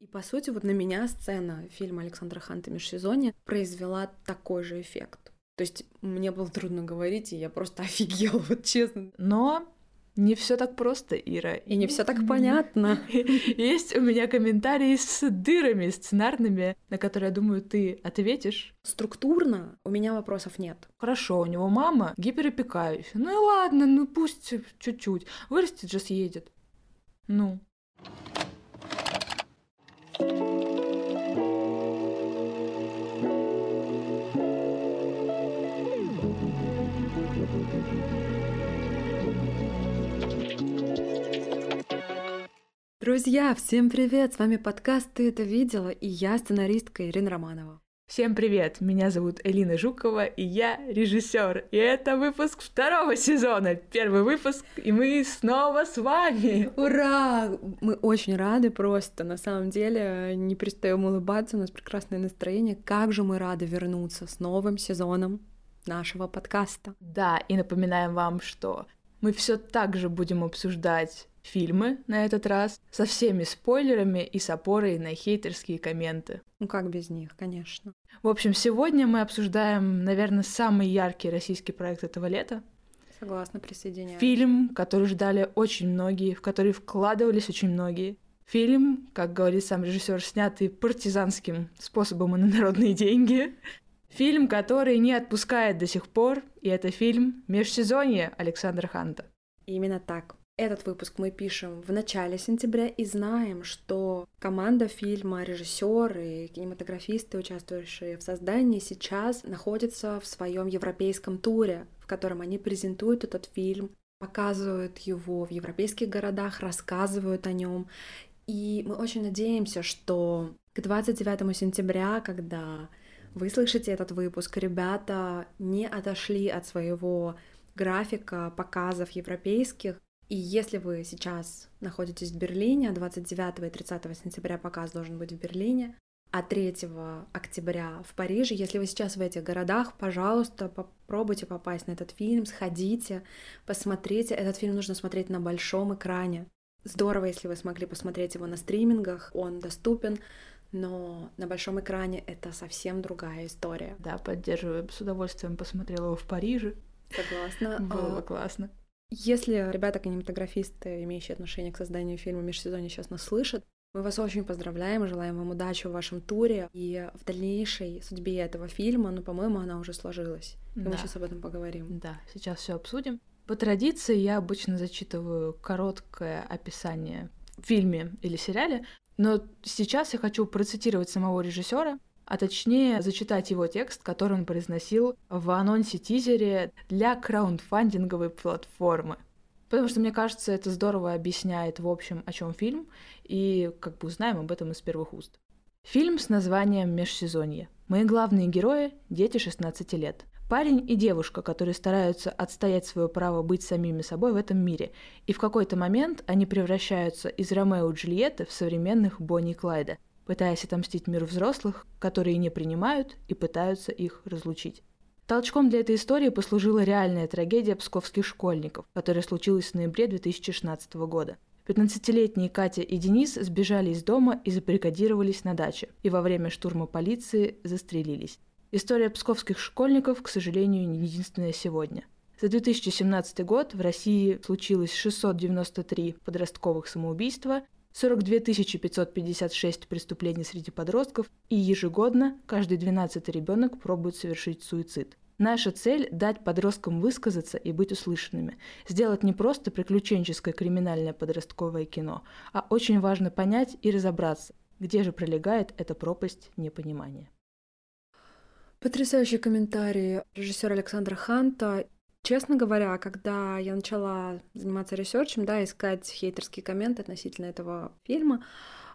И по сути, вот на меня сцена фильма Александра Ханта «Межсезонье» произвела такой же эффект. То есть мне было трудно говорить, и я просто офигела, вот честно. Но не все так просто, Ира. И не все так понятно. Есть у меня комментарии с дырами сценарными, на которые, я думаю, ты ответишь. Структурно у меня вопросов нет. Хорошо, у него мама гиперопекающая. Ну и ладно, ну пусть чуть-чуть. Вырастет же съедет. Ну. Друзья, всем привет! С вами подкаст «Ты это видела?» и я сценаристка Ирина Романова. Всем привет! Меня зовут Элина Жукова, и я режиссер. И это выпуск второго сезона. Первый выпуск, и мы снова с вами. Ура! Мы очень рады просто. На самом деле, не перестаем улыбаться, у нас прекрасное настроение. Как же мы рады вернуться с новым сезоном нашего подкаста. Да, и напоминаем вам, что мы все так же будем обсуждать фильмы на этот раз со всеми спойлерами и с опорой на хейтерские комменты. Ну как без них, конечно. В общем, сегодня мы обсуждаем, наверное, самый яркий российский проект этого лета. Согласна, присоединяюсь. Фильм, который ждали очень многие, в который вкладывались очень многие. Фильм, как говорит сам режиссер, снятый партизанским способом и на народные деньги. Фильм, который не отпускает до сих пор, и это фильм «Межсезонье» Александра Ханта. Именно так. Этот выпуск мы пишем в начале сентября и знаем, что команда фильма, режиссеры, кинематографисты, участвующие в создании, сейчас находятся в своем европейском туре, в котором они презентуют этот фильм, показывают его в европейских городах, рассказывают о нем. И мы очень надеемся, что к 29 сентября, когда вы слышите этот выпуск, ребята не отошли от своего графика показов европейских, и если вы сейчас находитесь в Берлине, 29 и 30 сентября показ должен быть в Берлине, а 3 октября в Париже. Если вы сейчас в этих городах, пожалуйста, попробуйте попасть на этот фильм, сходите, посмотрите. Этот фильм нужно смотреть на большом экране. Здорово, если вы смогли посмотреть его на стримингах, он доступен, но на большом экране это совсем другая история. Да, поддерживаю, с удовольствием посмотрела его в Париже. Согласна. Было бы классно. Если ребята-кинематографисты, имеющие отношение к созданию фильма «Межсезонье» сейчас нас слышат, мы вас очень поздравляем желаем вам удачи в вашем туре и в дальнейшей судьбе этого фильма. Ну, по-моему, она уже сложилась. И да. мы сейчас об этом поговорим. Да, сейчас все обсудим. По традиции я обычно зачитываю короткое описание в фильме или сериале, но сейчас я хочу процитировать самого режиссера, а точнее зачитать его текст, который он произносил в анонсе-тизере для краундфандинговой платформы. Потому что, мне кажется, это здорово объясняет, в общем, о чем фильм, и как бы узнаем об этом из первых уст. Фильм с названием «Межсезонье». Мои главные герои – дети 16 лет. Парень и девушка, которые стараются отстоять свое право быть самими собой в этом мире, и в какой-то момент они превращаются из Ромео и Джульетты в современных Бонни и Клайда – пытаясь отомстить миру взрослых, которые не принимают и пытаются их разлучить. Толчком для этой истории послужила реальная трагедия псковских школьников, которая случилась в ноябре 2016 года. 15-летние Катя и Денис сбежали из дома и забаррикадировались на даче, и во время штурма полиции застрелились. История псковских школьников, к сожалению, не единственная сегодня. За 2017 год в России случилось 693 подростковых самоубийства 42 556 преступлений среди подростков, и ежегодно каждый 12 ребенок пробует совершить суицид. Наша цель – дать подросткам высказаться и быть услышанными. Сделать не просто приключенческое криминальное подростковое кино, а очень важно понять и разобраться, где же пролегает эта пропасть непонимания. Потрясающий комментарий режиссера Александра Ханта. Честно говоря, когда я начала заниматься ресерчем, да, искать хейтерские комменты относительно этого фильма,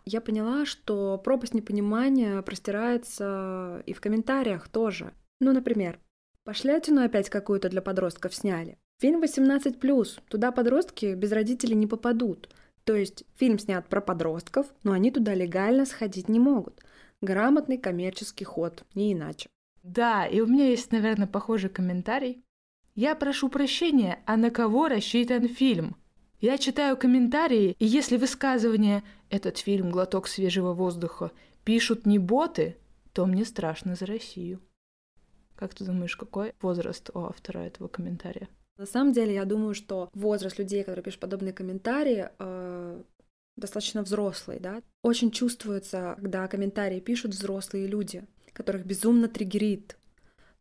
я поняла, что пропасть непонимания простирается и в комментариях тоже. Ну, например, пошлятину опять какую-то для подростков сняли. Фильм 18+, туда подростки без родителей не попадут. То есть фильм снят про подростков, но они туда легально сходить не могут. Грамотный коммерческий ход, не иначе. Да, и у меня есть, наверное, похожий комментарий. Я прошу прощения, а на кого рассчитан фильм? Я читаю комментарии, и если высказывание «этот фильм – глоток свежего воздуха» пишут не боты, то мне страшно за Россию. Как ты думаешь, какой возраст у автора этого комментария? На самом деле, я думаю, что возраст людей, которые пишут подобные комментарии, э, достаточно взрослый, да. Очень чувствуется, когда комментарии пишут взрослые люди, которых безумно триггерит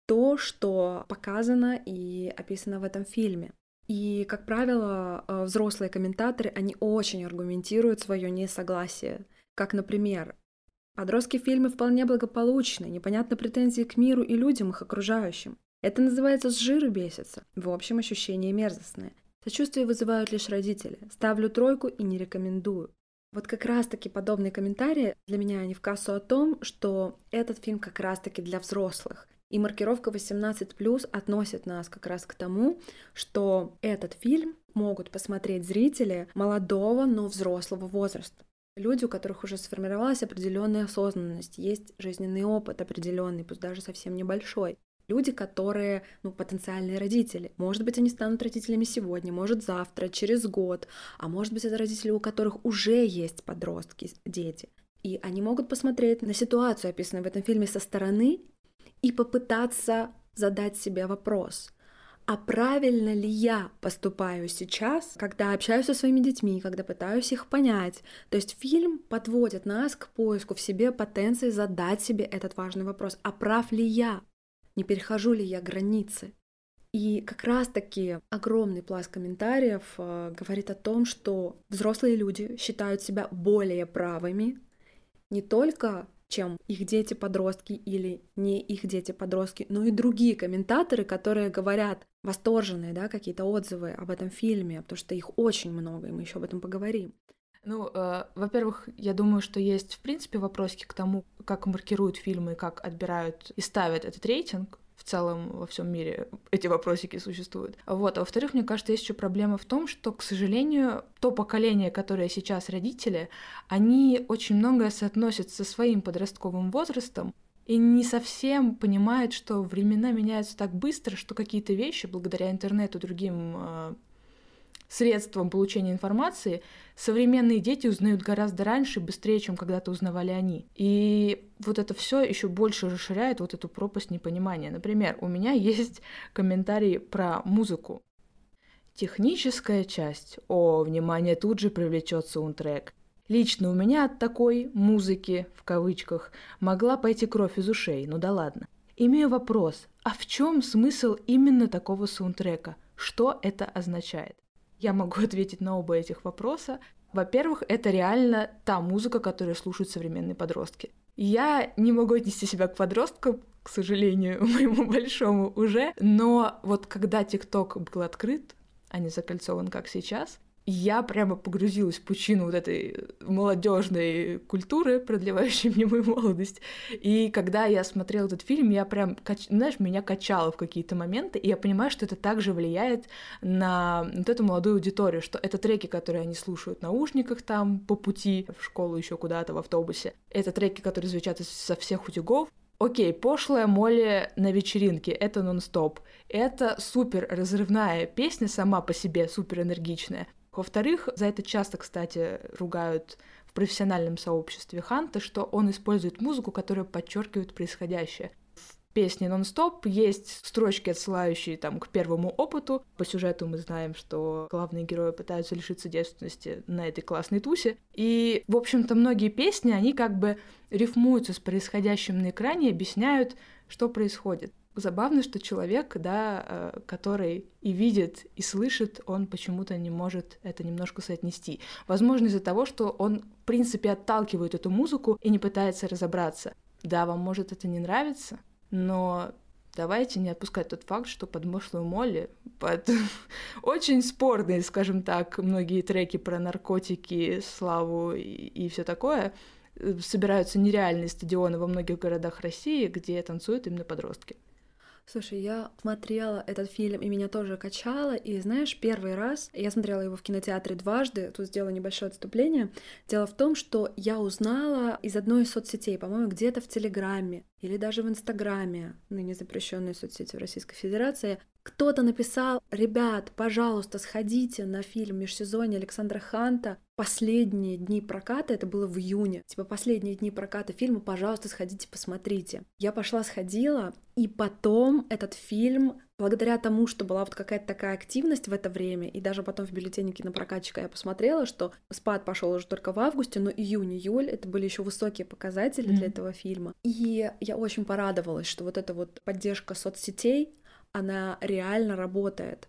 то, что показано и описано в этом фильме. И, как правило, э, взрослые комментаторы, они очень аргументируют свое несогласие. Как, например, подростки в фильме вполне благополучны, непонятны претензии к миру и людям их окружающим. Это называется «с жиру бесится». В общем, ощущения мерзостные. Сочувствие вызывают лишь родители. Ставлю тройку и не рекомендую. Вот как раз-таки подобные комментарии для меня они в кассу о том, что этот фильм как раз-таки для взрослых. И маркировка 18+, относит нас как раз к тому, что этот фильм могут посмотреть зрители молодого, но взрослого возраста. Люди, у которых уже сформировалась определенная осознанность, есть жизненный опыт определенный, пусть даже совсем небольшой. Люди, которые, ну, потенциальные родители. Может быть, они станут родителями сегодня, может, завтра, через год. А может быть, это родители, у которых уже есть подростки, дети. И они могут посмотреть на ситуацию, описанную в этом фильме, со стороны и попытаться задать себе вопрос, а правильно ли я поступаю сейчас, когда общаюсь со своими детьми, когда пытаюсь их понять. То есть фильм подводит нас к поиску в себе потенции задать себе этот важный вопрос, а прав ли я не перехожу ли я границы. И как раз-таки огромный пласт комментариев э, говорит о том, что взрослые люди считают себя более правыми не только чем их дети-подростки или не их дети-подростки, но и другие комментаторы, которые говорят восторженные, да, какие-то отзывы об этом фильме, потому что их очень много, и мы еще об этом поговорим. Ну, э, во-первых, я думаю, что есть, в принципе, вопросики к тому, как маркируют фильмы, как отбирают и ставят этот рейтинг. В целом во всем мире эти вопросики существуют. Вот. А во-вторых, мне кажется, есть еще проблема в том, что, к сожалению, то поколение, которое сейчас родители, они очень многое соотносят со своим подростковым возрастом, и не совсем понимают, что времена меняются так быстро, что какие-то вещи, благодаря интернету, другим э, средством получения информации современные дети узнают гораздо раньше и быстрее, чем когда-то узнавали они. И вот это все еще больше расширяет вот эту пропасть непонимания. Например, у меня есть комментарий про музыку. Техническая часть. О, внимание, тут же привлечет саундтрек. Лично у меня от такой «музыки», в кавычках, могла пойти кровь из ушей, ну да ладно. Имею вопрос, а в чем смысл именно такого саундтрека? Что это означает? Я могу ответить на оба этих вопроса. Во-первых, это реально та музыка, которую слушают современные подростки. Я не могу отнести себя к подросткам, к сожалению, моему большому уже, но вот когда ТикТок был открыт, а не закольцован, как сейчас, я прямо погрузилась в пучину вот этой молодежной культуры, продлевающей мне мою молодость. И когда я смотрела этот фильм, я прям, знаешь, меня качало в какие-то моменты, и я понимаю, что это также влияет на вот эту молодую аудиторию, что это треки, которые они слушают в наушниках там по пути в школу еще куда-то в автобусе. Это треки, которые звучат со всех утюгов, Окей, пошлая Молли на вечеринке, это нон-стоп. Это супер разрывная песня сама по себе, супер энергичная. Во-вторых, за это часто, кстати, ругают в профессиональном сообществе Ханта, что он использует музыку, которая подчеркивает происходящее. В песне «Нон-стоп» есть строчки, отсылающие там к первому опыту. По сюжету мы знаем, что главные герои пытаются лишиться девственности на этой классной тусе. И, в общем-то, многие песни, они как бы рифмуются с происходящим на экране и объясняют, что происходит забавно, что человек, да, э, который и видит, и слышит, он почему-то не может это немножко соотнести. Возможно, из-за того, что он, в принципе, отталкивает эту музыку и не пытается разобраться. Да, вам может это не нравиться, но давайте не отпускать тот факт, что под Мошлую Молли, под очень спорные, скажем так, многие треки про наркотики, славу и, и все такое, э, собираются нереальные стадионы во многих городах России, где танцуют именно подростки. Слушай, я смотрела этот фильм, и меня тоже качало, и знаешь, первый раз я смотрела его в кинотеатре дважды, тут сделала небольшое отступление. Дело в том, что я узнала из одной из соцсетей, по-моему, где-то в Телеграме. Или даже в Инстаграме, ныне запрещенной соцсети в Российской Федерации, кто-то написал, ребят, пожалуйста, сходите на фильм межсезонье Александра Ханта. Последние дни проката, это было в июне, типа последние дни проката фильма, пожалуйста, сходите, посмотрите. Я пошла, сходила, и потом этот фильм, благодаря тому, что была вот какая-то такая активность в это время, и даже потом в бюллетене кинопрокатчика я посмотрела, что спад пошел уже только в августе, но июнь-июль это были еще высокие показатели mm-hmm. для этого фильма. И я очень порадовалась, что вот эта вот поддержка соцсетей, она реально работает.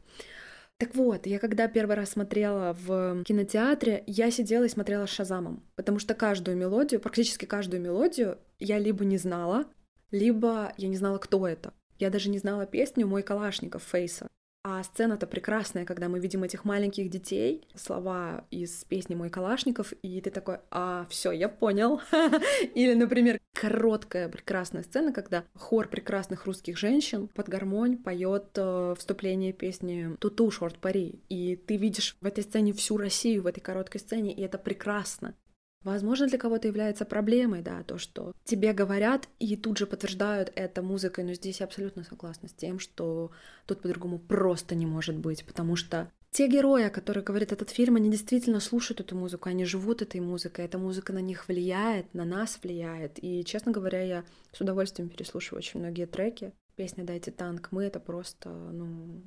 Так вот, я когда первый раз смотрела в кинотеатре, я сидела и смотрела с Шазамом, потому что каждую мелодию, практически каждую мелодию я либо не знала, либо я не знала, кто это. Я даже не знала песню «Мой Калашников» Фейса. А сцена-то прекрасная, когда мы видим этих маленьких детей, слова из песни «Мой Калашников», и ты такой, а, все, я понял. Или, например, короткая прекрасная сцена, когда хор прекрасных русских женщин под гармонь поет э, вступление песни «Туту, шорт пари», и ты видишь в этой сцене всю Россию, в этой короткой сцене, и это прекрасно. Возможно, для кого-то является проблемой, да, то, что тебе говорят и тут же подтверждают это музыкой, но здесь я абсолютно согласна с тем, что тут по-другому просто не может быть, потому что те герои, которые говорят этот фильм, они действительно слушают эту музыку, они живут этой музыкой, эта музыка на них влияет, на нас влияет. И, честно говоря, я с удовольствием переслушиваю очень многие треки. Песня «Дайте танк», мы это просто, ну,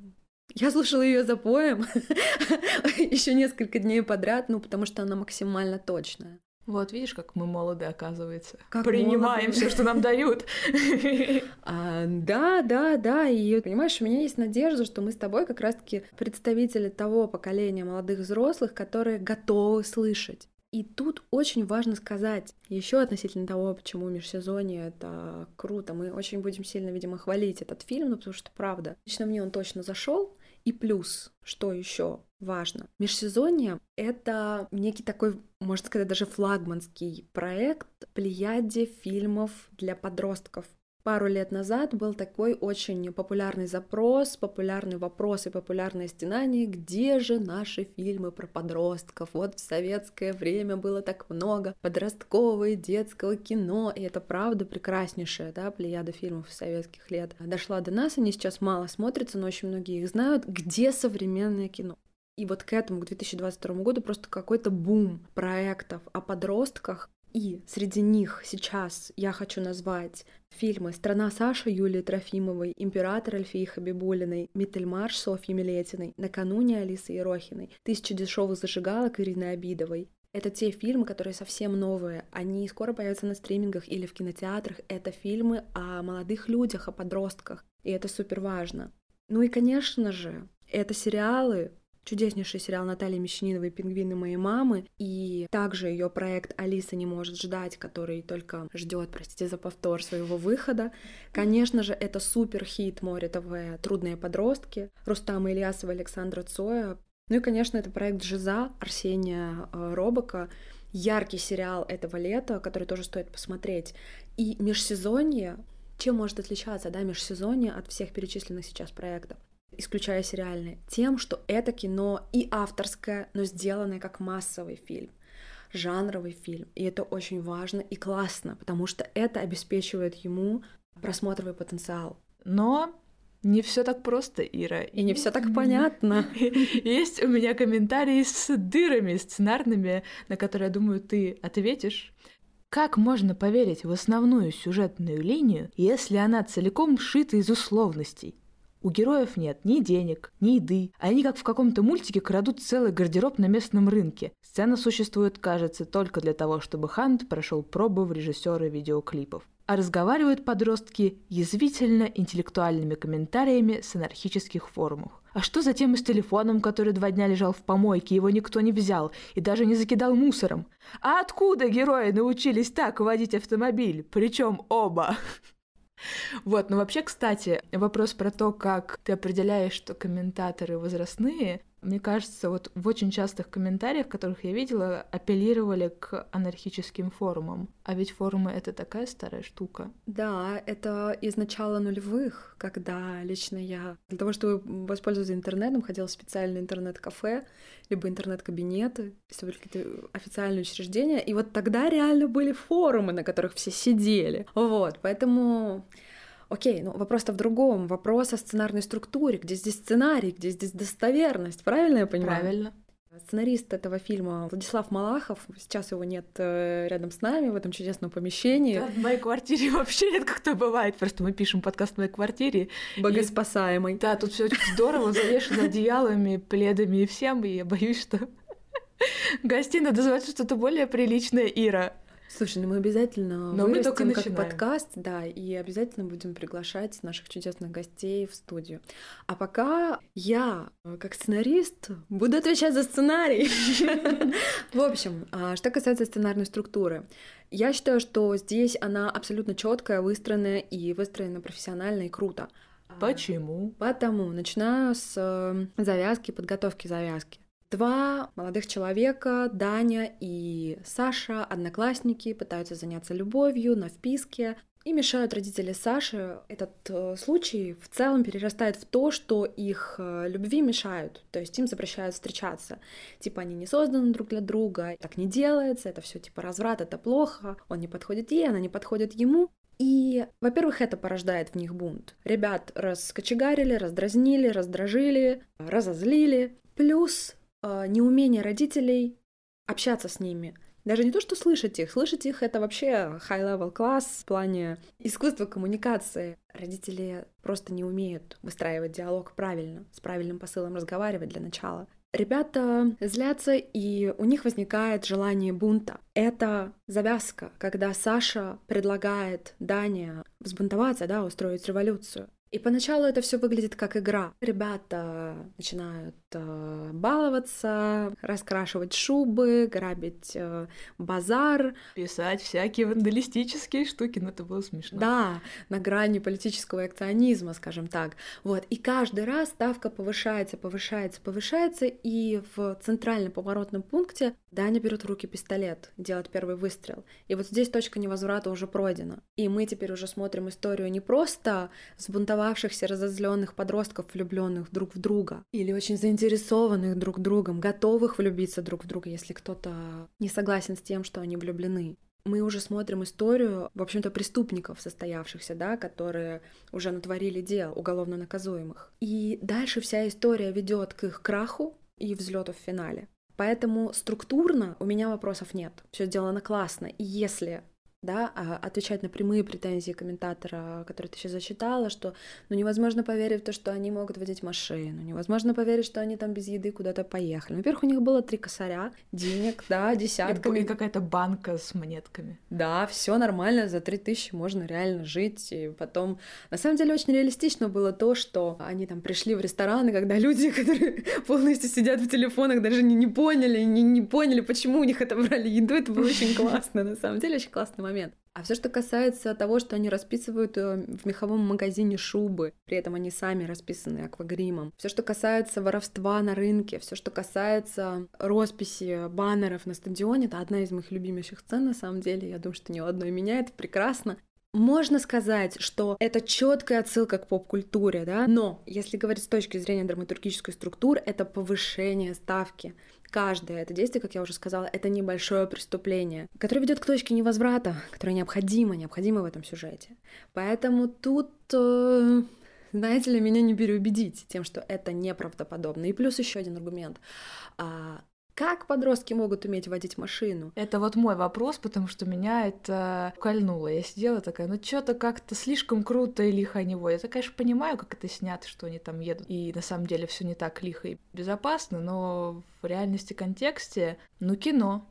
я слушала ее за поем еще несколько дней подряд, ну, потому что она максимально точная. Вот видишь, как мы молоды, оказывается. Как Принимаем все, что нам дают. А, да, да, да. И понимаешь, у меня есть надежда, что мы с тобой как раз-таки представители того поколения молодых взрослых, которые готовы слышать. И тут очень важно сказать еще относительно того, почему межсезонье это круто. Мы очень будем сильно, видимо, хвалить этот фильм, ну, потому что правда. Лично мне он точно зашел. И плюс, что еще важно, межсезонье — это некий такой, можно сказать, даже флагманский проект плеяде фильмов для подростков пару лет назад был такой очень популярный запрос, популярный вопрос и популярное стенание, где же наши фильмы про подростков? Вот в советское время было так много подросткового и детского кино, и это правда прекраснейшая, да, плеяда фильмов советских лет. Дошла до нас, они сейчас мало смотрятся, но очень многие их знают. Где современное кино? И вот к этому, к 2022 году просто какой-то бум проектов о подростках, и среди них сейчас я хочу назвать фильмы «Страна Саши» Юлии Трофимовой, «Император» Альфии Хабибулиной, «Миттельмарш» Софьи Милетиной, «Накануне» Алисы Ерохиной, «Тысяча дешевых зажигалок» Ирины Обидовой. Это те фильмы, которые совсем новые. Они скоро появятся на стримингах или в кинотеатрах. Это фильмы о молодых людях, о подростках. И это супер важно. Ну и, конечно же, это сериалы, чудеснейший сериал Натальи Мещаниновой «Пингвины моей мамы», и также ее проект «Алиса не может ждать», который только ждет, простите за повтор, своего выхода. Конечно же, это супер хит «Море ТВ. Трудные подростки», Рустама Ильясова, Александра Цоя. Ну и, конечно, это проект «Жиза» Арсения э, Робока, яркий сериал этого лета, который тоже стоит посмотреть. И межсезонье, чем может отличаться, да, межсезонье от всех перечисленных сейчас проектов? Исключая сериальные, тем, что это кино и авторское, но сделанное как массовый фильм жанровый фильм. И это очень важно и классно, потому что это обеспечивает ему просмотровый потенциал. Но не все так просто, Ира. И не все так понятно. Есть у меня комментарии с дырами сценарными, на которые, я думаю, ты ответишь. Как можно поверить в основную сюжетную линию, если она целиком сшита из условностей? У героев нет ни денег, ни еды. Они как в каком-то мультике крадут целый гардероб на местном рынке. Сцена существует, кажется, только для того, чтобы Хант прошел пробы в режиссеры видеоклипов. А разговаривают подростки язвительно интеллектуальными комментариями с анархических форумов. А что затем с телефоном, который два дня лежал в помойке, его никто не взял и даже не закидал мусором? А откуда герои научились так водить автомобиль, причем оба? Вот, ну вообще, кстати, вопрос про то, как ты определяешь, что комментаторы возрастные, Мне кажется, вот в очень частых комментариях, которых я видела, апеллировали к анархическим форумам. А ведь форумы — это такая старая штука. Да, это из начала нулевых, когда лично я для того, чтобы воспользоваться интернетом, ходила в специальное интернет-кафе, либо интернет-кабинеты, какие-то официальные учреждения. И вот тогда реально были форумы, на которых все сидели. Вот, поэтому Окей, ну вопрос-то в другом. Вопрос о сценарной структуре. Где здесь сценарий, где здесь достоверность? Правильно я понимаю? Правильно. Сценарист этого фильма Владислав Малахов, сейчас его нет э, рядом с нами в этом чудесном помещении. Да, в моей квартире вообще редко кто бывает, просто мы пишем подкаст в моей квартире. Богоспасаемый. И, да, тут все очень здорово, завешено одеялами, пледами и всем, и я боюсь, что гостей надо звать что-то более приличное, Ира. Слушай, ну мы обязательно Но мы только как подкаст, да, и обязательно будем приглашать наших чудесных гостей в студию. А пока я, как сценарист, буду отвечать за сценарий. В общем, а что касается сценарной структуры, я считаю, что здесь она абсолютно четкая, выстроенная и выстроена профессионально и круто. Почему? Потому начинаю с э, завязки, подготовки завязки. Два молодых человека, Даня и Саша, одноклассники, пытаются заняться любовью на вписке и мешают родители Саши. Этот э, случай в целом перерастает в то, что их э, любви мешают, то есть им запрещают встречаться. Типа они не созданы друг для друга, так не делается, это все типа разврат, это плохо, он не подходит ей, она не подходит ему. И, во-первых, это порождает в них бунт. Ребят раскочегарили, раздразнили, раздражили, разозлили. Плюс неумение родителей общаться с ними. Даже не то, что слышать их. Слышать их — это вообще high-level класс в плане искусства коммуникации. Родители просто не умеют выстраивать диалог правильно, с правильным посылом разговаривать для начала. Ребята злятся, и у них возникает желание бунта. Это завязка, когда Саша предлагает Дане взбунтоваться, да, устроить революцию. И поначалу это все выглядит как игра. Ребята начинают баловаться, раскрашивать шубы, грабить э, базар. Писать всякие вандалистические штуки, но это было смешно. Да, на грани политического акционизма, скажем так. Вот. И каждый раз ставка повышается, повышается, повышается, и в центральном поворотном пункте Даня берет в руки пистолет, делает первый выстрел. И вот здесь точка невозврата уже пройдена. И мы теперь уже смотрим историю не просто сбунтования взбунтовавшихся, разозленных подростков, влюбленных друг в друга, или очень заинтересованных друг другом, готовых влюбиться друг в друга, если кто-то не согласен с тем, что они влюблены мы уже смотрим историю, в общем-то, преступников состоявшихся, да, которые уже натворили дел уголовно наказуемых. И дальше вся история ведет к их краху и взлету в финале. Поэтому структурно у меня вопросов нет. Все сделано классно. И если да, а отвечать на прямые претензии комментатора, который ты сейчас зачитала, что ну, невозможно поверить в то, что они могут водить машину, невозможно поверить, что они там без еды куда-то поехали. Во-первых, у них было три косаря, денег, да, десятками. И какая-то банка с монетками. Да, все нормально, за три тысячи можно реально жить. И потом, на самом деле, очень реалистично было то, что они там пришли в рестораны, когда люди, которые полностью сидят в телефонах, даже не, не поняли, не, не поняли, почему у них отобрали еду, это было очень классно, на самом деле, очень классный момент момент. А все, что касается того, что они расписывают э, в меховом магазине шубы, при этом они сами расписаны аквагримом. Все, что касается воровства на рынке, все, что касается росписи баннеров на стадионе, это одна из моих любимейших сцен, на самом деле. Я думаю, что ни у одной меня это прекрасно. Можно сказать, что это четкая отсылка к поп-культуре, да, но если говорить с точки зрения драматургической структуры, это повышение ставки каждое это действие, как я уже сказала, это небольшое преступление, которое ведет к точке невозврата, которое необходимо, необходимо в этом сюжете. Поэтому тут э, знаете ли, меня не переубедить тем, что это неправдоподобно. И плюс еще один аргумент. А, как подростки могут уметь водить машину? Это вот мой вопрос, потому что меня это кольнуло. Я сидела такая, ну что-то как-то слишком круто и лихо они водят. Я, конечно, понимаю, как это снято, что они там едут. И на самом деле все не так лихо и безопасно, но в реальности контексте, ну кино.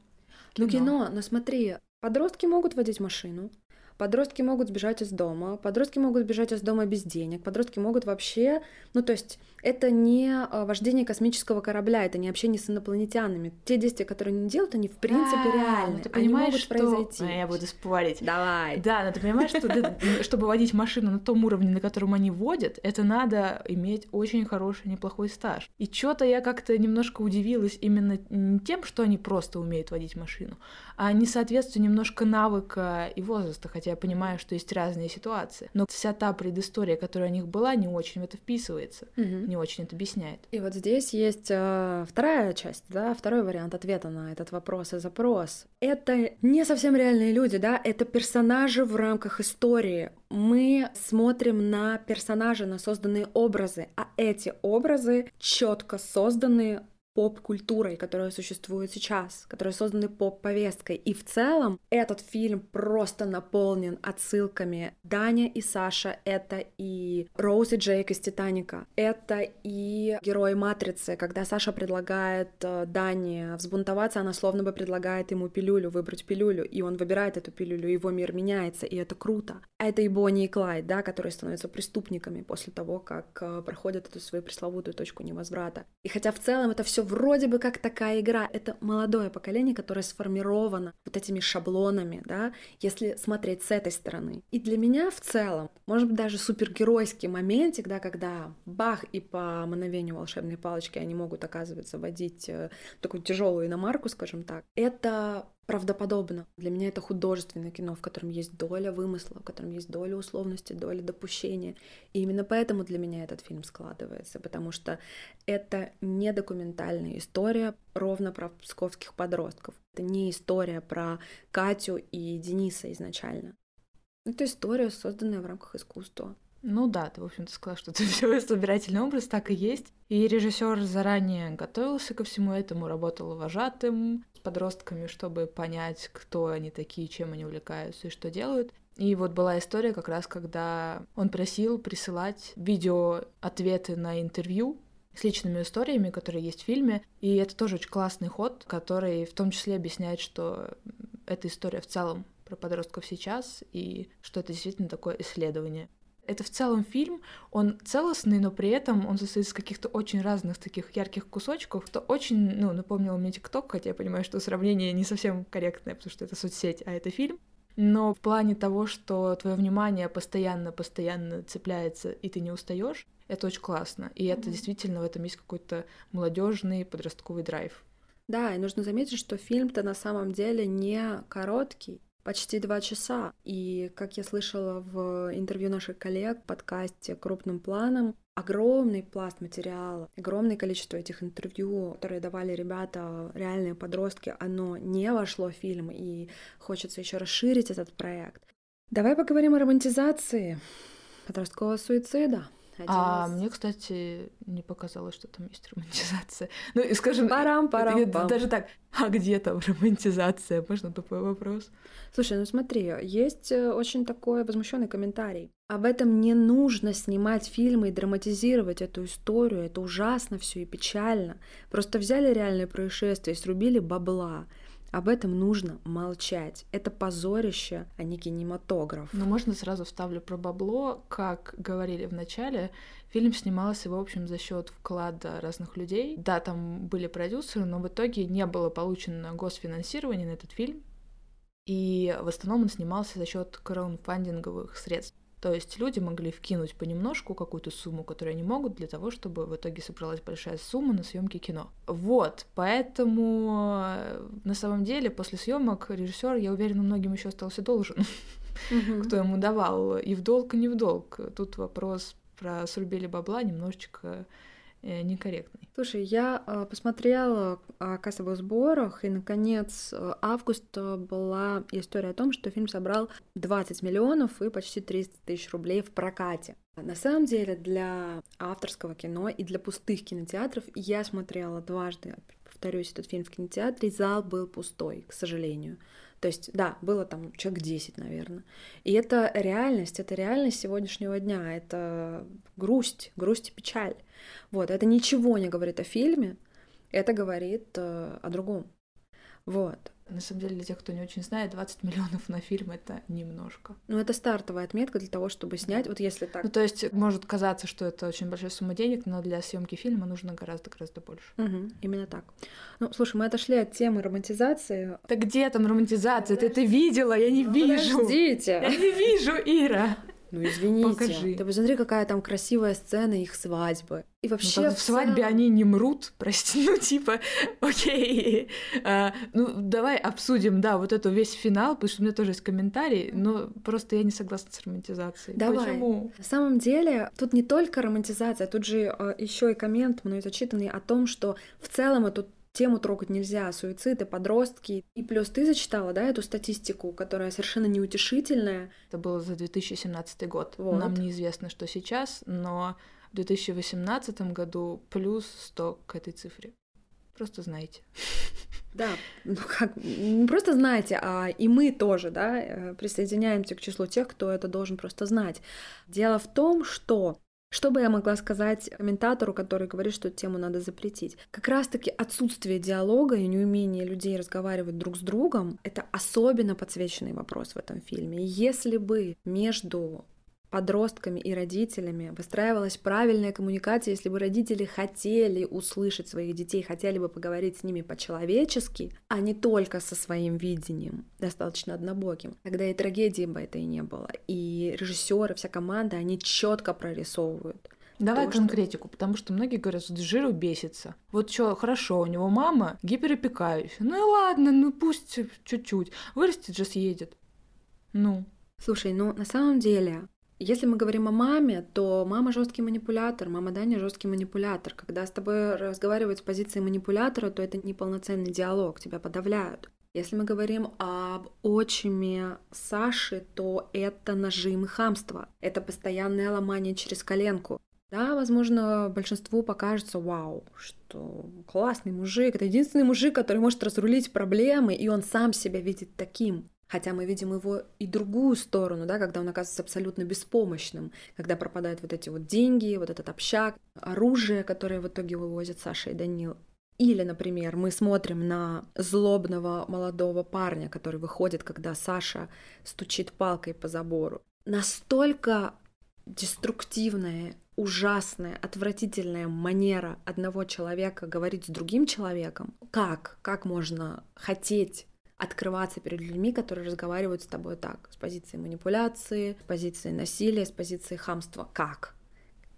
Ну кино, но смотри, подростки могут водить машину, Подростки могут сбежать из дома, подростки могут сбежать из дома без денег, подростки могут вообще, ну то есть это не а, вождение космического корабля, это не общение с инопланетянами. Те действия, которые они делают, они в принципе Да, реальны, но ты они понимаешь, могут произойти. А, Я буду спорить. Давай. Да, но ты понимаешь, что чтобы водить машину на том уровне, на котором они водят, это надо иметь очень хороший, неплохой стаж. И что-то я как-то немножко удивилась именно не тем, что они просто умеют водить машину, а несоответствие немножко навыка и возраста, хотя я понимаю, что есть разные ситуации. Но вся та предыстория, которая у них была, не очень в это вписывается, не очень это объясняет. И вот здесь есть э, вторая часть, да, второй вариант ответа на этот вопрос и запрос. Это не совсем реальные люди, да, это персонажи в рамках истории. Мы смотрим на персонажи, на созданные образы, а эти образы четко созданы поп-культурой, которая существует сейчас, которые созданы поп-повесткой. И в целом этот фильм просто наполнен отсылками. Даня и Саша — это и Роуз и Джейк из «Титаника», это и герои «Матрицы», когда Саша предлагает э, Дане взбунтоваться, она словно бы предлагает ему пилюлю, выбрать пилюлю, и он выбирает эту пилюлю, его мир меняется, и это круто. Это и Бонни и Клайд, да, которые становятся преступниками после того, как э, проходят эту свою пресловутую точку невозврата. И хотя в целом это все вроде бы как такая игра, это молодое поколение, которое сформировано вот этими шаблонами, да, если смотреть с этой стороны. И для меня в целом, может быть, даже супергеройский моментик, да, когда бах, и по мановению волшебной палочки они могут, оказывается, водить э, такую тяжелую иномарку, скажем так, это правдоподобно. Для меня это художественное кино, в котором есть доля вымысла, в котором есть доля условности, доля допущения. И именно поэтому для меня этот фильм складывается, потому что это не документальная история ровно про псковских подростков. Это не история про Катю и Дениса изначально. Это история, созданная в рамках искусства. Ну да, ты, в общем-то, сказала, что это все собирательный образ, так и есть. И режиссер заранее готовился ко всему этому, работал вожатым с подростками, чтобы понять, кто они такие, чем они увлекаются и что делают. И вот была история как раз, когда он просил присылать видео ответы на интервью с личными историями, которые есть в фильме. И это тоже очень классный ход, который в том числе объясняет, что эта история в целом про подростков сейчас, и что это действительно такое исследование. Это в целом фильм, он целостный, но при этом он состоит из каких-то очень разных таких ярких кусочков, что очень, ну, напомнило мне ТикТок, хотя я понимаю, что сравнение не совсем корректное, потому что это соцсеть, а это фильм. Но в плане того, что твое внимание постоянно-постоянно цепляется, и ты не устаешь, это очень классно. И это Мгм. действительно в этом есть какой-то молодежный подростковый драйв. Да, и нужно заметить, что фильм-то на самом деле не короткий, почти два часа. И, как я слышала в интервью наших коллег в подкасте «Крупным планом», огромный пласт материала, огромное количество этих интервью, которые давали ребята, реальные подростки, оно не вошло в фильм, и хочется еще расширить этот проект. Давай поговорим о романтизации подросткового суицида. А из- мне, кстати, не показалось, что там есть романтизация. Ну, и скажем, Парам, парам, я пам. даже так, а где там романтизация? Можно тупой вопрос? Слушай, ну смотри, есть э, очень такой возмущенный комментарий. Об этом не нужно снимать фильмы и драматизировать эту историю. Это ужасно все и печально. Просто взяли реальное происшествие и срубили бабла. Об этом нужно молчать. Это позорище, а не кинематограф. Ну, можно сразу вставлю про бабло. Как говорили в начале, фильм снимался, в общем, за счет вклада разных людей. Да, там были продюсеры, но в итоге не было получено госфинансирование на этот фильм. И в основном он снимался за счет краудфандинговых средств. То есть люди могли вкинуть понемножку какую-то сумму, которую они могут, для того, чтобы в итоге собралась большая сумма на съемки кино. Вот, поэтому э, на самом деле после съемок режиссер, я уверена, многим еще остался должен, кто ему давал и в долг, и не в долг. Тут вопрос про срубили бабла немножечко некорректный. Слушай, я э, посмотрела о кассовых сборах, и, наконец, э, августа была история о том, что фильм собрал 20 миллионов и почти 300 тысяч рублей в прокате. На самом деле, для авторского кино и для пустых кинотеатров я смотрела дважды, повторюсь, этот фильм в кинотеатре, зал был пустой, к сожалению. То есть, да, было там человек 10, наверное. И это реальность, это реальность сегодняшнего дня, это грусть, грусть и печаль. Вот, это ничего не говорит о фильме, это говорит э, о другом. Вот. На самом деле, для тех, кто не очень знает, 20 миллионов на фильм — это немножко. Ну, это стартовая отметка для того, чтобы снять, вот если так. Ну, то есть, может казаться, что это очень большая сумма денег, но для съемки фильма нужно гораздо-гораздо больше. Угу, именно так. Ну, слушай, мы отошли от темы романтизации. Да где там романтизация? Ты это видела? Я не Ну, вижу. Подождите. Я не вижу, Ира. Ну, извините. Покажи. Ты посмотри, какая там красивая сцена их свадьбы. И Ну, вообще как в свадьбе целом- они не мрут, прости, ну типа, окей. А, ну, давай обсудим, да, вот эту весь финал, потому что у меня тоже есть комментарий, но просто я не согласна с романтизацией. Давай. Почему? На самом деле, тут не только романтизация, тут же еще и коммент мной зачитанный о том, что в целом эту тему трогать нельзя, суициды, подростки. И плюс ты зачитала, да, эту статистику, которая совершенно неутешительная. Это было за 2017 год. Вот. Нам неизвестно, что сейчас, но в 2018 году плюс 100 к этой цифре. Просто знаете. Да, ну как, не просто знаете, а и мы тоже, да, э, присоединяемся к числу тех, кто это должен просто знать. Дело в том, что что бы я могла сказать комментатору, который говорит, что эту тему надо запретить? Как раз-таки отсутствие диалога и неумение людей разговаривать друг с другом — это особенно подсвеченный вопрос в этом фильме. Если бы между подростками и родителями выстраивалась правильная коммуникация, если бы родители хотели услышать своих детей, хотели бы поговорить с ними по-человечески, а не только со своим видением, достаточно однобоким, тогда и трагедии бы это и не было. И режиссеры, вся команда, они четко прорисовывают. Давай То, что- конкретику, потому что многие говорят, что Жиру бесится. Вот что, хорошо, у него мама гиперопекающая. Ну и ладно, ну пусть чуть-чуть. Вырастет же, съедет. Ну, Слушай, ну на самом деле, если мы говорим о маме, то мама жесткий манипулятор, мама Даня жесткий манипулятор. Когда с тобой разговаривают с позиции манипулятора, то это неполноценный диалог, тебя подавляют. Если мы говорим об отчиме Саши, то это нажим и хамство. Это постоянное ломание через коленку. Да, возможно, большинству покажется, вау, что классный мужик, это единственный мужик, который может разрулить проблемы, и он сам себя видит таким. Хотя мы видим его и другую сторону, да, когда он оказывается абсолютно беспомощным, когда пропадают вот эти вот деньги, вот этот общак, оружие, которое в итоге вывозят Саша и Данил. Или, например, мы смотрим на злобного молодого парня, который выходит, когда Саша стучит палкой по забору. Настолько деструктивная, ужасная, отвратительная манера одного человека говорить с другим человеком. Как? Как можно хотеть открываться перед людьми, которые разговаривают с тобой так, с позиции манипуляции, с позиции насилия, с позиции хамства. Как?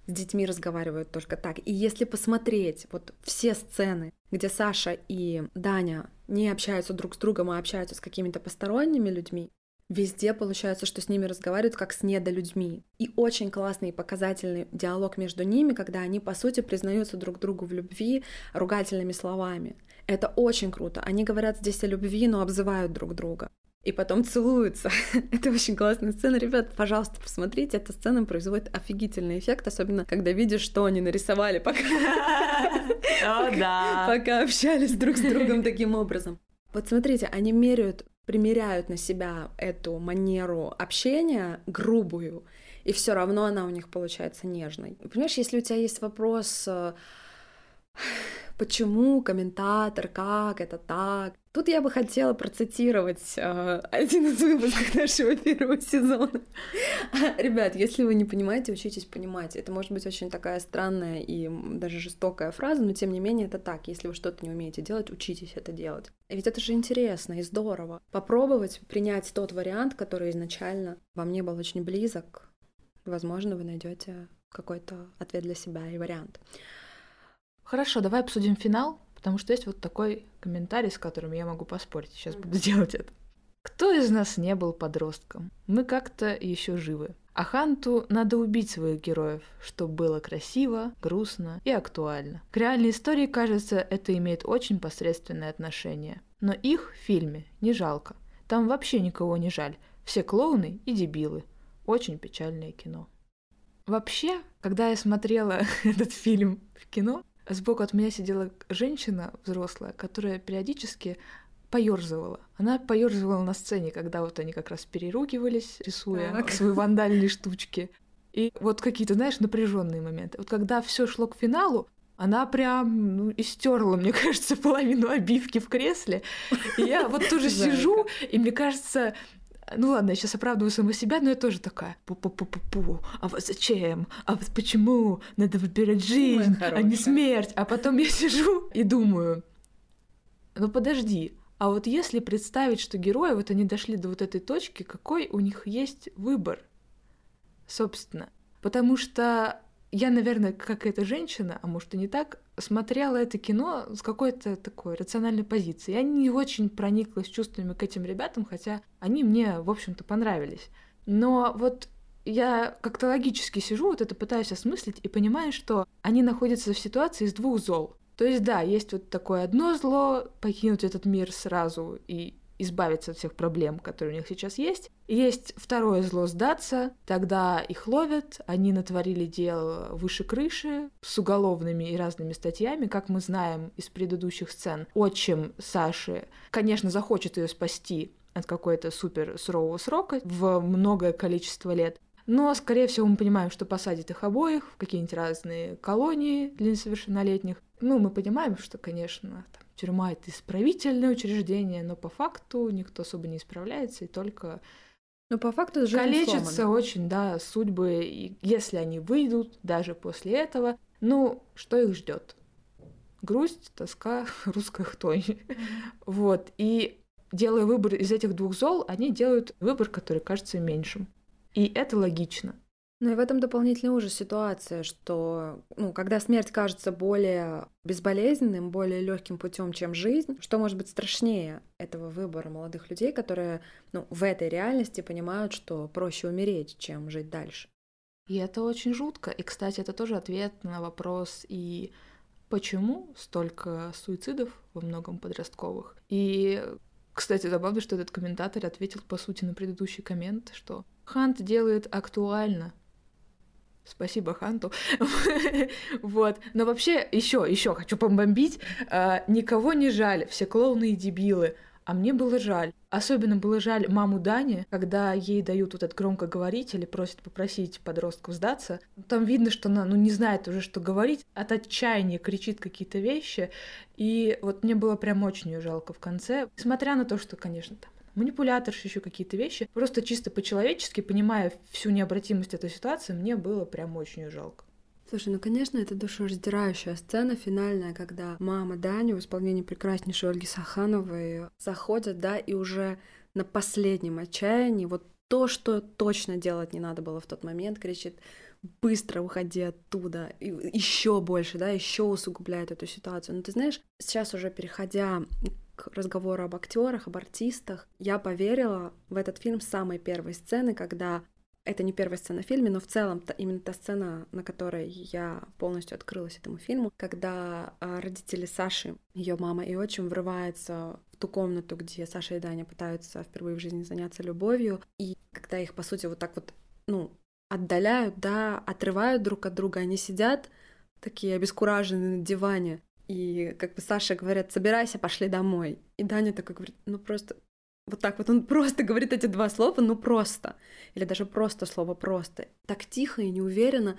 С детьми разговаривают только так. И если посмотреть вот все сцены, где Саша и Даня не общаются друг с другом, а общаются с какими-то посторонними людьми, везде получается, что с ними разговаривают как с недолюдьми. И очень классный и показательный диалог между ними, когда они, по сути, признаются друг другу в любви ругательными словами. Это очень круто. Они говорят здесь о любви, но обзывают друг друга. И потом целуются. Это очень классная сцена. Ребят, пожалуйста, посмотрите. Эта сцена производит офигительный эффект, особенно когда видишь, что они нарисовали, пока, О, да. пока общались друг с другом таким образом. Вот смотрите, они меряют, примеряют на себя эту манеру общения грубую, и все равно она у них получается нежной. Понимаешь, если у тебя есть вопрос, э, почему комментатор, как это так, тут я бы хотела процитировать э, один из выпусков нашего первого сезона. Ребят, если вы не понимаете, учитесь понимать. Это может быть очень такая странная и даже жестокая фраза, но тем не менее это так. Если вы что-то не умеете делать, учитесь это делать. Ведь это же интересно и здорово. Попробовать принять тот вариант, который изначально вам не был очень близок. Возможно, вы найдете какой-то ответ для себя и вариант. Хорошо, давай обсудим финал, потому что есть вот такой комментарий, с которым я могу поспорить. Сейчас буду делать это. Кто из нас не был подростком? Мы как-то еще живы. А Ханту надо убить своих героев, чтобы было красиво, грустно и актуально. К реальной истории, кажется, это имеет очень посредственное отношение. Но их в фильме не жалко. Там вообще никого не жаль. Все клоуны и дебилы. Очень печальное кино. Вообще, когда я смотрела этот фильм в кино, сбоку от меня сидела женщина взрослая, которая периодически поерзывала. Она поерзывала на сцене, когда вот они как раз переругивались, рисуя Так. свои вандальные штучки. И вот какие-то, знаешь, напряженные моменты. Вот когда все шло к финалу, она прям ну, истерла, мне кажется, половину обивки в кресле. И я вот тоже сижу, и мне кажется, ну ладно, я сейчас оправдываю саму себя, но я тоже такая, пу-пу-пу-пу-пу, а вот зачем? А вот почему? Надо выбирать жизнь, а не смерть. А потом я сижу и думаю, ну подожди, а вот если представить, что герои, вот они дошли до вот этой точки, какой у них есть выбор, собственно? Потому что я, наверное, как эта женщина, а может и не так, смотрела это кино с какой-то такой рациональной позиции. Я не очень прониклась чувствами к этим ребятам, хотя они мне, в общем-то, понравились. Но вот я как-то логически сижу, вот это пытаюсь осмыслить и понимаю, что они находятся в ситуации из двух зол. То есть, да, есть вот такое одно зло, покинуть этот мир сразу и избавиться от всех проблем, которые у них сейчас есть. Есть второе зло сдаться, тогда их ловят, они натворили дел выше крыши с уголовными и разными статьями, как мы знаем из предыдущих сцен. Отчим Саши, конечно, захочет ее спасти от какой-то супер сурового срока в многое количество лет. Но, скорее всего, мы понимаем, что посадит их обоих в какие-нибудь разные колонии для несовершеннолетних. Ну, мы понимаем, что, конечно, там, тюрьма — это исправительное учреждение, но по факту никто особо не исправляется, и только но по факту жизнь калечатся сломана. очень, да, судьбы, и если они выйдут даже после этого, ну, что их ждет? Грусть, тоска, русская хтонь. Mm-hmm. Вот, и делая выбор из этих двух зол, они делают выбор, который кажется меньшим. И это логично. Ну и в этом дополнительный ужас ситуация, что, ну, когда смерть кажется более безболезненным, более легким путем, чем жизнь, что может быть страшнее этого выбора молодых людей, которые, ну, в этой реальности понимают, что проще умереть, чем жить дальше. И это очень жутко. И, кстати, это тоже ответ на вопрос и почему столько суицидов во многом подростковых. И, кстати, забавно, что этот комментатор ответил, по сути, на предыдущий коммент, что Хант делает актуально Спасибо Ханту. вот. Но вообще, еще, еще хочу побомбить. А, никого не жаль, все клоуны и дебилы. А мне было жаль. Особенно было жаль маму Дани, когда ей дают вот этот громкоговоритель или просят попросить подростков сдаться. Там видно, что она ну, не знает уже, что говорить. От отчаяния кричит какие-то вещи. И вот мне было прям очень ее жалко в конце. Несмотря на то, что, конечно, там манипуляторши, еще какие-то вещи. Просто чисто по-человечески, понимая всю необратимость этой ситуации, мне было прям очень жалко. Слушай, ну, конечно, это душераздирающая сцена финальная, когда мама Дани в исполнении прекраснейшей Ольги Сахановой заходят, да, и уже на последнем отчаянии, вот то, что точно делать не надо было в тот момент, кричит быстро уходи оттуда, и еще больше, да, еще усугубляет эту ситуацию. Но ты знаешь, сейчас уже переходя к разговору об актерах, об артистах, я поверила в этот фильм с самой первой сцены, когда это не первая сцена в фильме, но в целом именно та сцена, на которой я полностью открылась этому фильму, когда а, родители Саши, ее мама и отчим, врываются в ту комнату, где Саша и Даня пытаются впервые в жизни заняться любовью, и когда их, по сути, вот так вот, ну, отдаляют, да, отрывают друг от друга, они сидят такие обескураженные на диване, и как бы Саша говорят, собирайся, пошли домой. И Даня такой говорит, ну просто вот так вот он просто говорит эти два слова, ну просто. Или даже просто слово просто. Так тихо и неуверенно.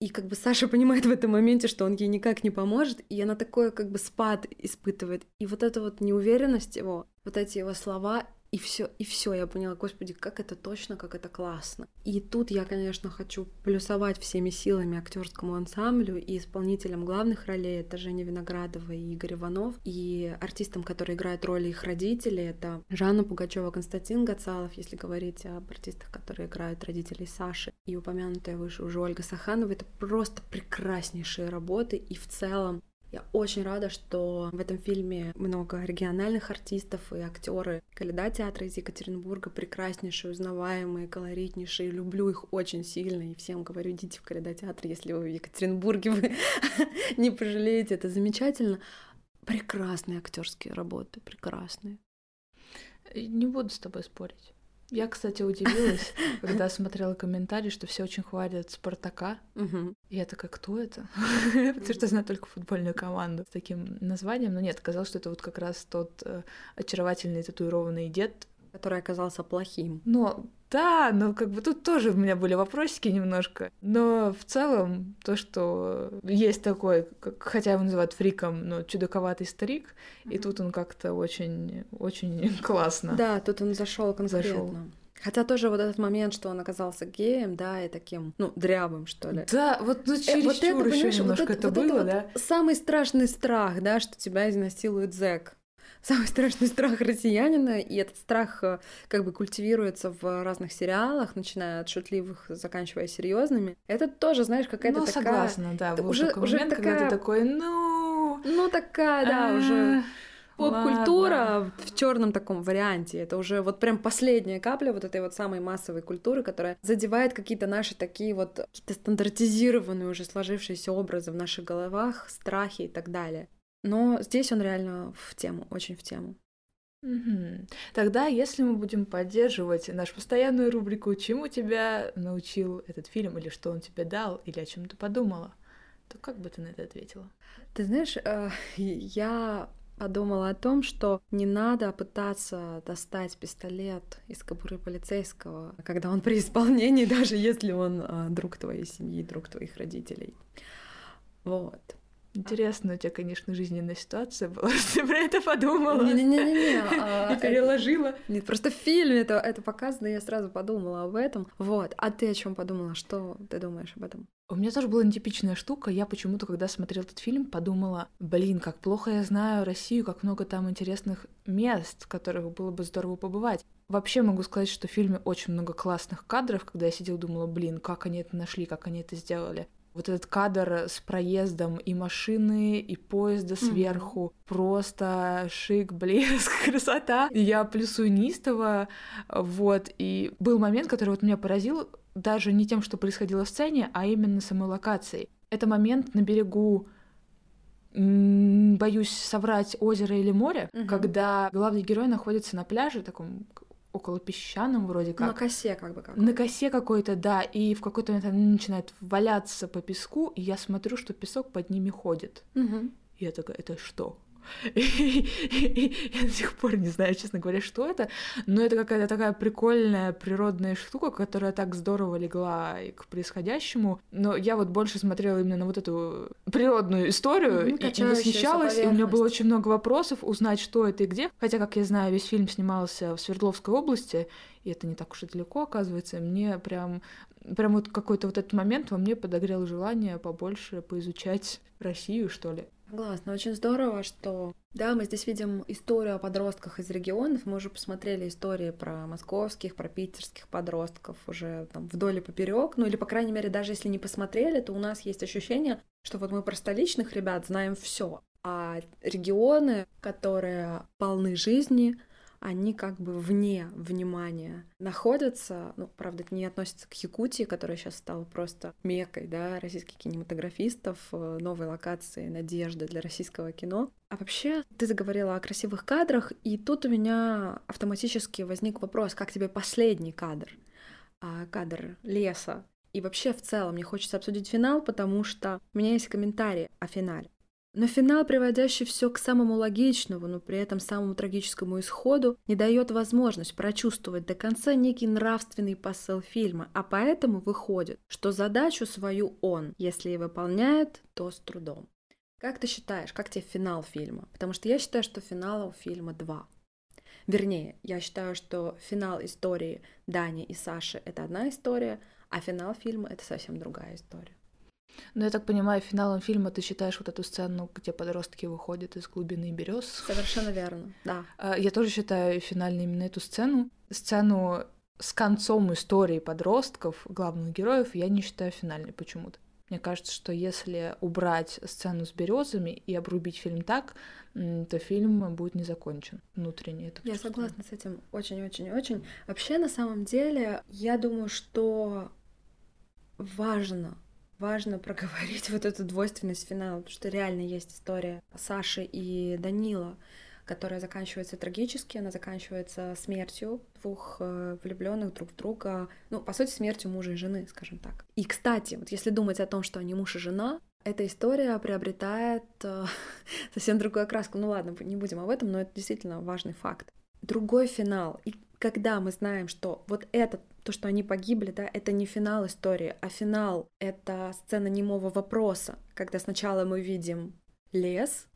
И как бы Саша понимает в этом моменте, что он ей никак не поможет, и она такое как бы спад испытывает. И вот эта вот неуверенность его, вот эти его слова, и все, и все, я поняла, господи, как это точно, как это классно. И тут я, конечно, хочу плюсовать всеми силами актерскому ансамблю и исполнителям главных ролей, это Женя Виноградова и Игорь Иванов, и артистам, которые играют роли их родителей, это Жанна Пугачева, Константин Гацалов, если говорить об артистах, которые играют родителей Саши, и упомянутая выше уже Ольга Саханова, это просто прекраснейшие работы, и в целом я очень рада, что в этом фильме много региональных артистов и актеры Каледа театра из Екатеринбурга, прекраснейшие, узнаваемые, колоритнейшие. Люблю их очень сильно и всем говорю, идите в Каледа театр, если вы в Екатеринбурге, вы не пожалеете, это замечательно. Прекрасные актерские работы, прекрасные. Не буду с тобой спорить. Я, кстати, удивилась, когда смотрела комментарии, что все очень хвалят Спартака. И я такая, кто это? Потому что знаю только футбольную команду с таким названием. Но нет, казалось, что это вот как раз тот э, очаровательный татуированный дед, который оказался плохим. Но Да, но как бы тут тоже у меня были вопросики немножко. Но в целом то, что есть такой, как, хотя его называют фриком, но чудаковатый старик, mm-hmm. и тут он как-то очень, очень классно. Да, тут он зашел конкретно. Зашел. Хотя тоже вот этот момент, что он оказался геем, да, и таким, ну, дрябым, что ли. Да, вот ну, чересчур э, вот это, еще немножко вот это, это вот было, это да? Вот самый страшный страх, да, что тебя изнасилует зэк самый страшный страх россиянина, и этот страх э, как бы культивируется в разных сериалах, начиная от шутливых, заканчивая серьезными. Это тоже, знаешь, какая-то ну, такая... согласна, да, был уже, такой уже момент, такая... когда ты такой, ну... Ну, такая, да, уже поп-культура в черном таком варианте. Это уже вот прям последняя капля вот этой вот самой массовой культуры, которая задевает какие-то наши такие вот какие-то стандартизированные уже сложившиеся образы в наших головах, страхи и так далее. Но здесь он реально в тему, очень в тему. Угу. Тогда, если мы будем поддерживать нашу постоянную рубрику «Чему тебя научил этот фильм?» или «Что он тебе дал?» или «О чем ты подумала?» то как бы ты на это ответила? Ты знаешь, э, я подумала о том, что не надо пытаться достать пистолет из кобуры полицейского, когда он при исполнении, даже если он э, друг твоей семьи, друг твоих родителей. Вот. Интересно, у тебя, конечно, жизненная ситуация была, что ты про это подумала. Не-не-не. А, и переложила. Нет, просто в фильме это, это показано, я сразу подумала об этом. Вот. А ты о чем подумала? Что ты думаешь об этом? У меня тоже была нетипичная штука. Я почему-то, когда смотрел этот фильм, подумала, блин, как плохо я знаю Россию, как много там интересных мест, в которых было бы здорово побывать. Вообще могу сказать, что в фильме очень много классных кадров, когда я сидела, думала, блин, как они это нашли, как они это сделали вот этот кадр с проездом и машины, и поезда сверху. Mm-hmm. Просто шик, блеск, красота. Я плюсую неистово, вот. И был момент, который вот меня поразил даже не тем, что происходило в сцене, а именно самой локацией. Это момент на берегу боюсь соврать озеро или море, угу. когда главный герой находится на пляже, таком около песчаном вроде как. На косе как бы как. На косе какой-то, да, и в какой-то момент они начинают валяться по песку, и я смотрю, что песок под ними ходит. Угу. И я такая, это что? Я до сих пор не знаю, честно говоря, что это, но это какая-то такая прикольная природная штука, которая так здорово легла к происходящему. Но я вот больше смотрела именно на вот эту природную историю и, и восхищалась, и у меня было очень много вопросов узнать, что это и где. Хотя, как я знаю, весь фильм снимался в Свердловской области, и это не так уж и далеко, оказывается. Мне прям прям вот какой-то вот этот момент во мне подогрел желание побольше поизучать Россию, что ли. Согласна, очень здорово, что да, мы здесь видим историю о подростках из регионов. Мы уже посмотрели истории про московских, про питерских подростков уже там вдоль и поперек. Ну или, по крайней мере, даже если не посмотрели, то у нас есть ощущение, что вот мы про столичных ребят знаем все. А регионы, которые полны жизни, они как бы вне внимания находятся. Ну, правда, это не относится к Якутии, которая сейчас стала просто мекой, да, российских кинематографистов, э, новой локации надежды для российского кино. А вообще, ты заговорила о красивых кадрах, и тут у меня автоматически возник вопрос, как тебе последний кадр? А, кадр леса. И вообще, в целом, мне хочется обсудить финал, потому что у меня есть комментарий о финале. Но финал, приводящий все к самому логичному, но при этом самому трагическому исходу, не дает возможность прочувствовать до конца некий нравственный посыл фильма, а поэтому выходит, что задачу свою он, если и выполняет, то с трудом. Как ты считаешь, как тебе финал фильма? Потому что я считаю, что финала у фильма два. Вернее, я считаю, что финал истории Дани и Саши — это одна история, а финал фильма — это совсем другая история. Ну, я так понимаю, финалом фильма ты считаешь вот эту сцену, где подростки выходят из глубины берез. Совершенно верно, да. А, я тоже считаю финальной именно эту сцену. Сцену с концом истории подростков, главных героев, я не считаю финальной почему-то. Мне кажется, что если убрать сцену с березами и обрубить фильм так, то фильм будет не закончен внутренне. Это я согласна с этим очень-очень-очень. Вообще, на самом деле, я думаю, что важно важно проговорить вот эту двойственность финала, потому что реально есть история Саши и Данила, которая заканчивается трагически, она заканчивается смертью двух э, влюбленных друг в друга, ну, по сути, смертью мужа и жены, скажем так. И, кстати, вот если думать о том, что они муж и жена, эта история приобретает э, совсем другую окраску. Ну ладно, не будем об этом, но это действительно важный факт. Другой финал. И когда мы знаем, что вот это, то, что они погибли, да, это не финал истории, а финал — это сцена немого вопроса, когда сначала мы видим лес,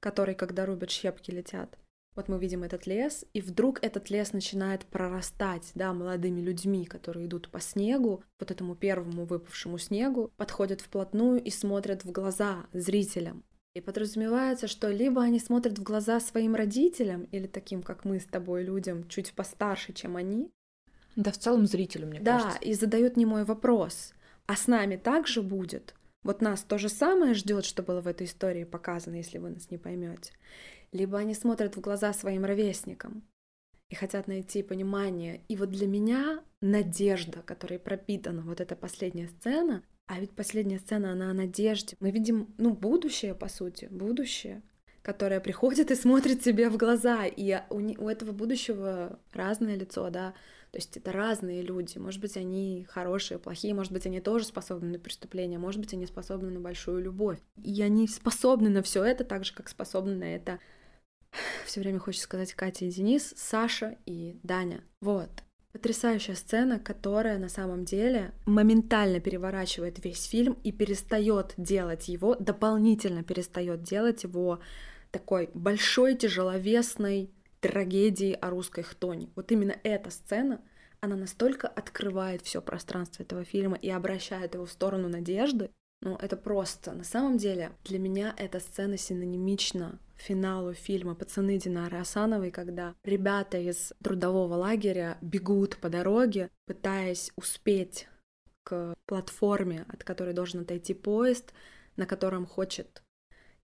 который, когда рубят щепки, летят, вот мы видим этот лес, и вдруг этот лес начинает прорастать, да, молодыми людьми, которые идут по снегу, вот этому первому выпавшему снегу, подходят вплотную и смотрят в глаза зрителям. И подразумевается, что либо они смотрят в глаза своим родителям, или таким, как мы с тобой, людям, чуть постарше, чем они. Да, в целом зрителю, мне да, кажется. Да, и задают не мой вопрос. А с нами также будет. Вот нас то же самое ждет, что было в этой истории показано, если вы нас не поймете либо они смотрят в глаза своим ровесникам и хотят найти понимание. И вот для меня надежда, которой пропитана вот эта последняя сцена, а ведь последняя сцена, она о надежде. Мы видим, ну, будущее, по сути, будущее, которое приходит и смотрит тебе в глаза, и у, у этого будущего разное лицо, да, то есть это разные люди. Может быть, они хорошие, плохие, может быть, они тоже способны на преступление, может быть, они способны на большую любовь. И они способны на все это так же, как способны на это все время хочется сказать Катя и Денис, Саша и Даня. Вот. Потрясающая сцена, которая на самом деле моментально переворачивает весь фильм и перестает делать его, дополнительно перестает делать его такой большой, тяжеловесной трагедией о русской хтоне. Вот именно эта сцена, она настолько открывает все пространство этого фильма и обращает его в сторону надежды, ну, это просто. На самом деле, для меня эта сцена синонимична финалу фильма «Пацаны» Динары Асановой, когда ребята из трудового лагеря бегут по дороге, пытаясь успеть к платформе, от которой должен отойти поезд, на котором хочет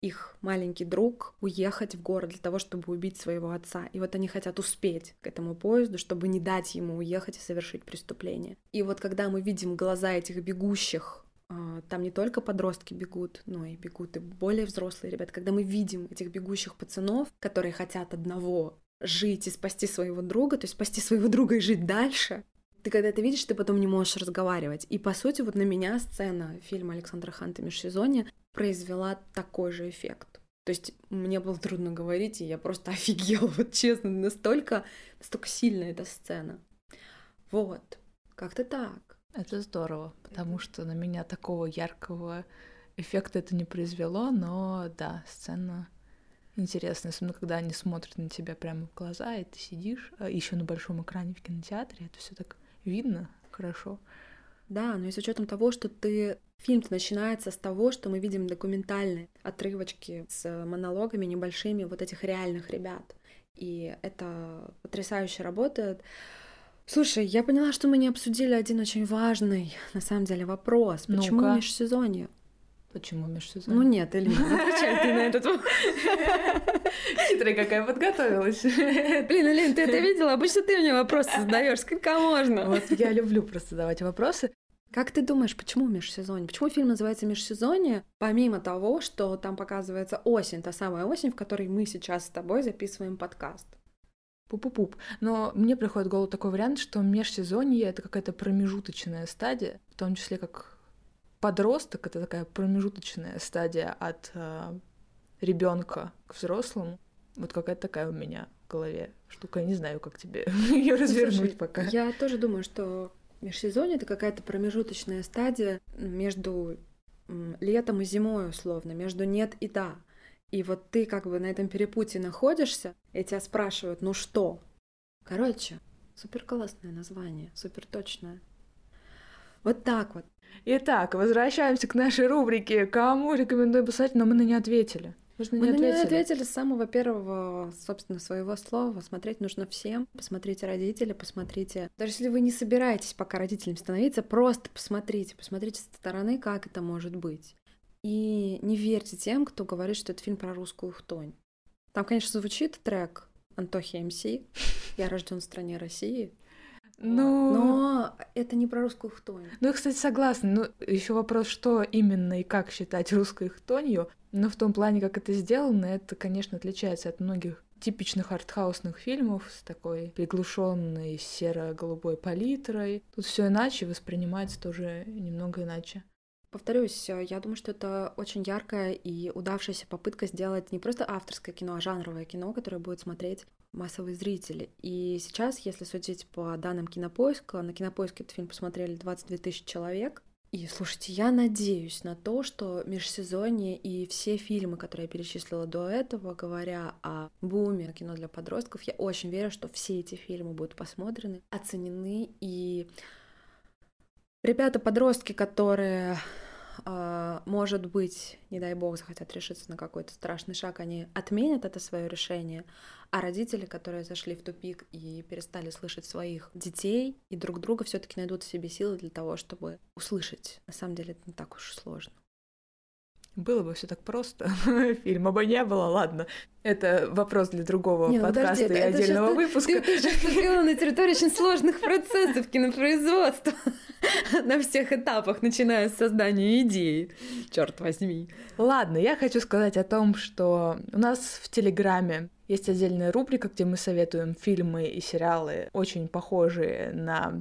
их маленький друг уехать в город для того, чтобы убить своего отца. И вот они хотят успеть к этому поезду, чтобы не дать ему уехать и совершить преступление. И вот когда мы видим глаза этих бегущих там не только подростки бегут, но и бегут и более взрослые ребята. Когда мы видим этих бегущих пацанов, которые хотят одного жить и спасти своего друга, то есть спасти своего друга и жить дальше, ты когда это видишь, ты потом не можешь разговаривать. И по сути вот на меня сцена фильма Александра Ханта «Межсезонье» произвела такой же эффект. То есть мне было трудно говорить, и я просто офигела, вот честно, настолько, настолько сильная эта сцена. Вот, как-то так. Это здорово, потому что на меня такого яркого эффекта это не произвело, но да, сцена интересная, особенно когда они смотрят на тебя прямо в глаза, и ты сидишь, а еще на большом экране в кинотеатре, это все так видно хорошо. Да, но и с учетом того, что ты фильм начинается с того, что мы видим документальные отрывочки с монологами небольшими вот этих реальных ребят. И это потрясающе работает. Слушай, я поняла, что мы не обсудили один очень важный, на самом деле, вопрос. Почему ну межсезонье? Почему межсезонье? Ну нет, Элина, отвечай ты на этот. Хитрая какая подготовилась. Блин, Элин, ты это видела? Обычно ты мне вопросы задаешь. Сколько можно? Вот я люблю просто задавать вопросы. Как ты думаешь, почему межсезонье? Почему фильм называется «Межсезонье», помимо того, что там показывается осень, та самая осень, в которой мы сейчас с тобой записываем подкаст? Пуп-пуп-пуп. Но мне приходит в голову такой вариант, что межсезонье — это какая-то промежуточная стадия, в том числе как подросток — это такая промежуточная стадия от э, ребенка к взрослому. Вот какая-то такая у меня в голове штука. Я не знаю, как тебе ее развернуть Слушай, пока. Я тоже думаю, что межсезонье — это какая-то промежуточная стадия между летом и зимой, условно, между нет и да. И вот ты как бы на этом перепутье находишься, и тебя спрашивают, ну что? Короче, супер классное название, супер точное. Вот так вот. Итак, возвращаемся к нашей рубрике «Кому рекомендую писать?», но мы на нее ответили. Мы на мы ответили. на ответили с самого первого, собственно, своего слова. Смотреть нужно всем. Посмотрите родители, посмотрите. Даже если вы не собираетесь пока родителями становиться, просто посмотрите. Посмотрите со стороны, как это может быть. И не верьте тем, кто говорит, что это фильм про русскую хтонь. Там, конечно, звучит трек Антохи МС «Я рожден в стране России», ну... Но это не про русскую хтонь. Ну, я, кстати, согласна. Ну, еще вопрос, что именно и как считать русской хтонью. Но в том плане, как это сделано, это, конечно, отличается от многих типичных артхаусных фильмов с такой приглушенной серо-голубой палитрой. Тут все иначе воспринимается тоже немного иначе. Повторюсь, э, я думаю, что это очень яркая и удавшаяся попытка сделать не просто авторское кино, а жанровое кино, которое будет смотреть массовый зритель. И сейчас, если судить по данным Кинопоиска, на Кинопоиске этот фильм посмотрели 22 тысячи человек. И слушайте, я надеюсь на то, что межсезонье и все фильмы, которые я перечислила до этого, говоря о буме кино для подростков, я очень верю, что все эти фильмы будут посмотрены, оценены и ребята-подростки, которые а, может быть, не дай бог, захотят решиться на какой-то страшный шаг, они отменят это свое решение, а родители, которые зашли в тупик и перестали слышать своих детей и друг друга, все-таки найдут в себе силы для того, чтобы услышать. На самом деле это не так уж сложно. Было бы все так просто, фильма бы не было, ладно. Это вопрос для другого не, ну подкаста подожди, и это, отдельного это выпуска. Ты, ты же на территории очень сложных процессов кинопроизводства на всех этапах, начиная с создания идеи. Черт возьми. Ладно, я хочу сказать о том, что у нас в Телеграме есть отдельная рубрика, где мы советуем фильмы и сериалы, очень похожие на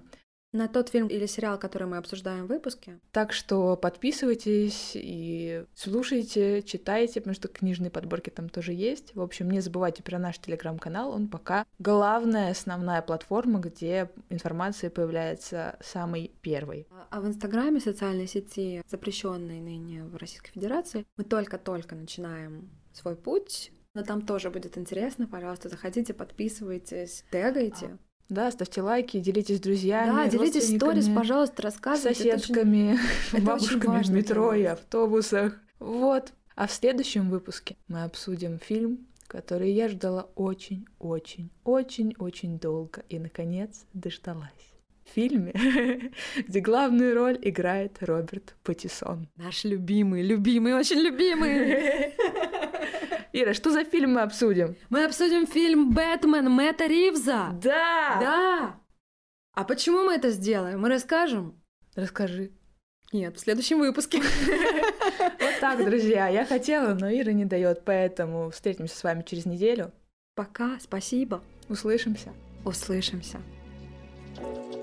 на тот фильм или сериал, который мы обсуждаем в выпуске. Так что подписывайтесь и слушайте, читайте, потому что книжные подборки там тоже есть. В общем, не забывайте про наш телеграм-канал, он пока главная, основная платформа, где информация появляется самой первой. А, а в Инстаграме, социальной сети, запрещенной ныне в Российской Федерации, мы только-только начинаем свой путь, но там тоже будет интересно. Пожалуйста, заходите, подписывайтесь, тегайте. Да, ставьте лайки, делитесь с друзьями. Да, делитесь сторис, пожалуйста, рассказывайте. Соседками, очень... бабушками в метро и автобусах. Вот. А в следующем выпуске мы обсудим фильм, который я ждала очень-очень-очень-очень долго и, наконец, дождалась. В фильме, где главную роль играет Роберт Паттисон. Наш любимый, любимый, очень любимый. Ира, что за фильм мы обсудим? Мы обсудим фильм «Бэтмен» Мэтта Ривза. Да! Да! А почему мы это сделаем? Мы расскажем? Расскажи. Нет, в следующем выпуске. Вот так, друзья. Я хотела, но Ира не дает, поэтому встретимся с вами через неделю. Пока, спасибо. Услышимся. Услышимся. thank you